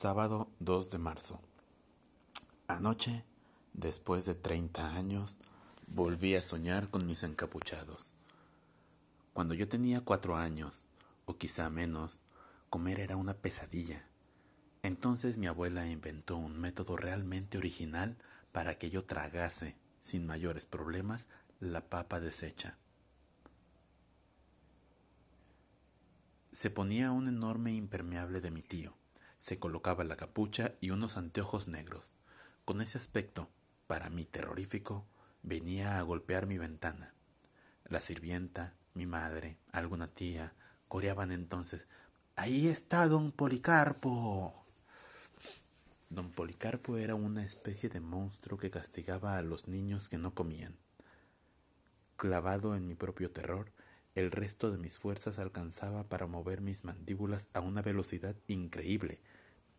Sábado 2 de marzo. Anoche, después de 30 años, volví a soñar con mis encapuchados. Cuando yo tenía cuatro años, o quizá menos, comer era una pesadilla. Entonces mi abuela inventó un método realmente original para que yo tragase, sin mayores problemas, la papa deshecha. Se ponía un enorme impermeable de mi tío se colocaba la capucha y unos anteojos negros. Con ese aspecto, para mí terrorífico, venía a golpear mi ventana. La sirvienta, mi madre, alguna tía, coreaban entonces Ahí está don Policarpo. Don Policarpo era una especie de monstruo que castigaba a los niños que no comían. Clavado en mi propio terror, el resto de mis fuerzas alcanzaba para mover mis mandíbulas a una velocidad increíble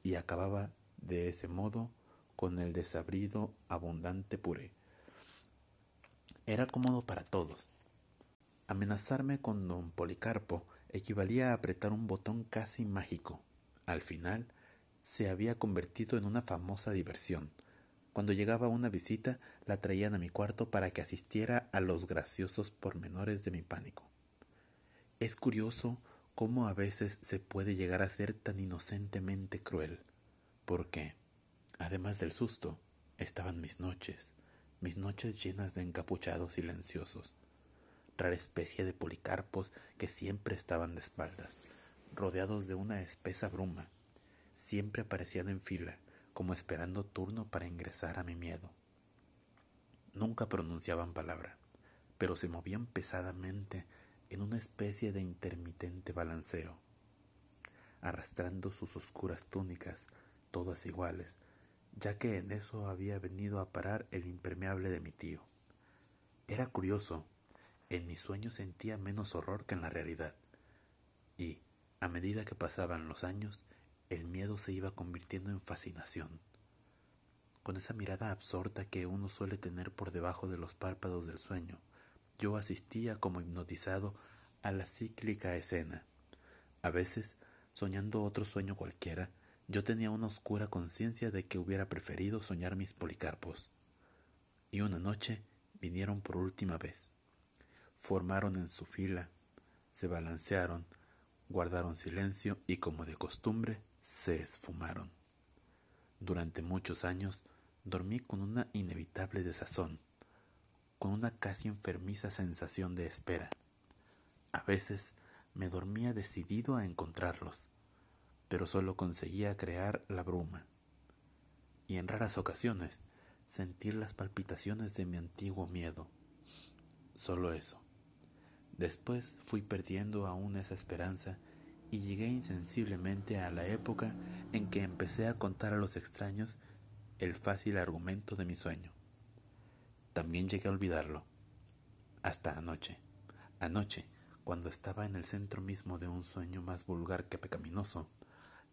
y acababa de ese modo con el desabrido abundante puré. Era cómodo para todos. Amenazarme con don Policarpo equivalía a apretar un botón casi mágico. Al final, se había convertido en una famosa diversión. Cuando llegaba una visita, la traían a mi cuarto para que asistiera a los graciosos pormenores de mi pánico. Es curioso cómo a veces se puede llegar a ser tan inocentemente cruel, porque, además del susto, estaban mis noches, mis noches llenas de encapuchados silenciosos, rara especie de policarpos que siempre estaban de espaldas, rodeados de una espesa bruma, siempre aparecían en fila, como esperando turno para ingresar a mi miedo. Nunca pronunciaban palabra, pero se movían pesadamente en una especie de intermitente balanceo, arrastrando sus oscuras túnicas, todas iguales, ya que en eso había venido a parar el impermeable de mi tío. Era curioso, en mi sueño sentía menos horror que en la realidad, y, a medida que pasaban los años, el miedo se iba convirtiendo en fascinación. Con esa mirada absorta que uno suele tener por debajo de los párpados del sueño, yo asistía como hipnotizado a la cíclica escena. A veces, soñando otro sueño cualquiera, yo tenía una oscura conciencia de que hubiera preferido soñar mis policarpos. Y una noche vinieron por última vez. Formaron en su fila, se balancearon, guardaron silencio y como de costumbre se esfumaron. Durante muchos años dormí con una inevitable desazón con una casi enfermiza sensación de espera. A veces me dormía decidido a encontrarlos, pero solo conseguía crear la bruma. Y en raras ocasiones sentir las palpitaciones de mi antiguo miedo. Solo eso. Después fui perdiendo aún esa esperanza y llegué insensiblemente a la época en que empecé a contar a los extraños el fácil argumento de mi sueño. También llegué a olvidarlo. Hasta anoche. Anoche, cuando estaba en el centro mismo de un sueño más vulgar que pecaminoso,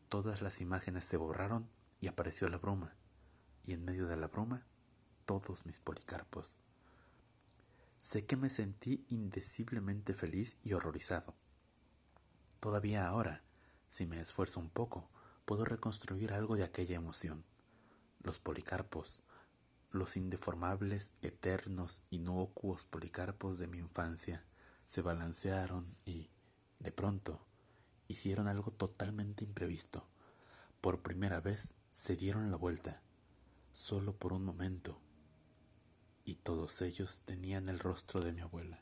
todas las imágenes se borraron y apareció la bruma. Y en medio de la bruma, todos mis policarpos. Sé que me sentí indeciblemente feliz y horrorizado. Todavía ahora, si me esfuerzo un poco, puedo reconstruir algo de aquella emoción. Los policarpos, los indeformables, eternos, inocuos policarpos de mi infancia se balancearon y, de pronto, hicieron algo totalmente imprevisto. Por primera vez se dieron la vuelta, solo por un momento, y todos ellos tenían el rostro de mi abuela.